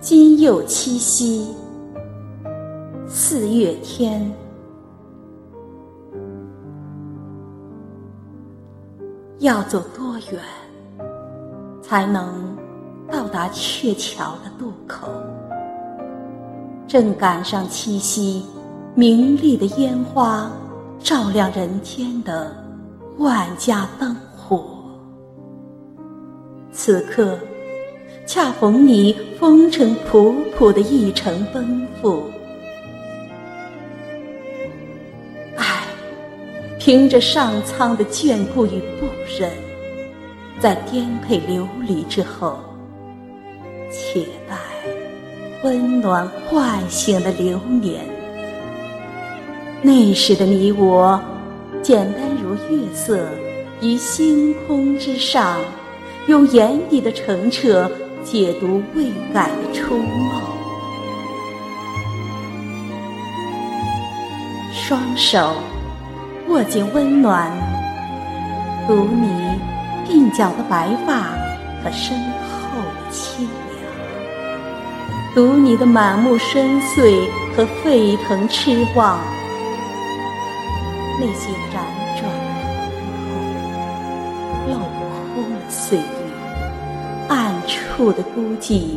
今又七夕，四月天。要走多远，才能到达鹊桥的渡口？正赶上七夕，明丽的烟花照亮人间的万家灯火。此刻，恰逢你风尘仆仆的一程奔赴。唉凭着上苍的眷顾与不忍，在颠沛流离之后，且待温暖唤醒的流年。那时的你我，简单如月色，于星空之上，用眼底的澄澈解读未改的初梦。双手。握紧温暖，读你鬓角的白发和身后的凄凉，读你的满目深邃和沸腾痴望，那些辗转腾空、镂空的岁月，处的孤寂，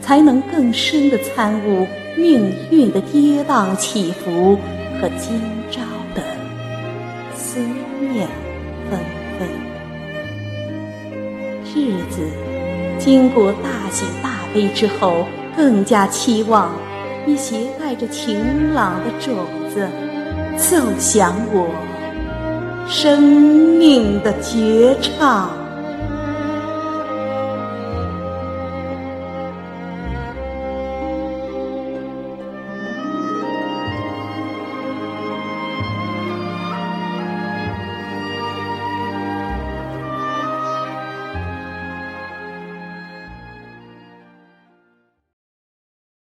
才能更深的参悟命运的跌宕起伏和今朝的。思念纷纷，日子经过大喜大悲之后，更加期望你携带着晴朗的种子，奏响我生命的绝唱。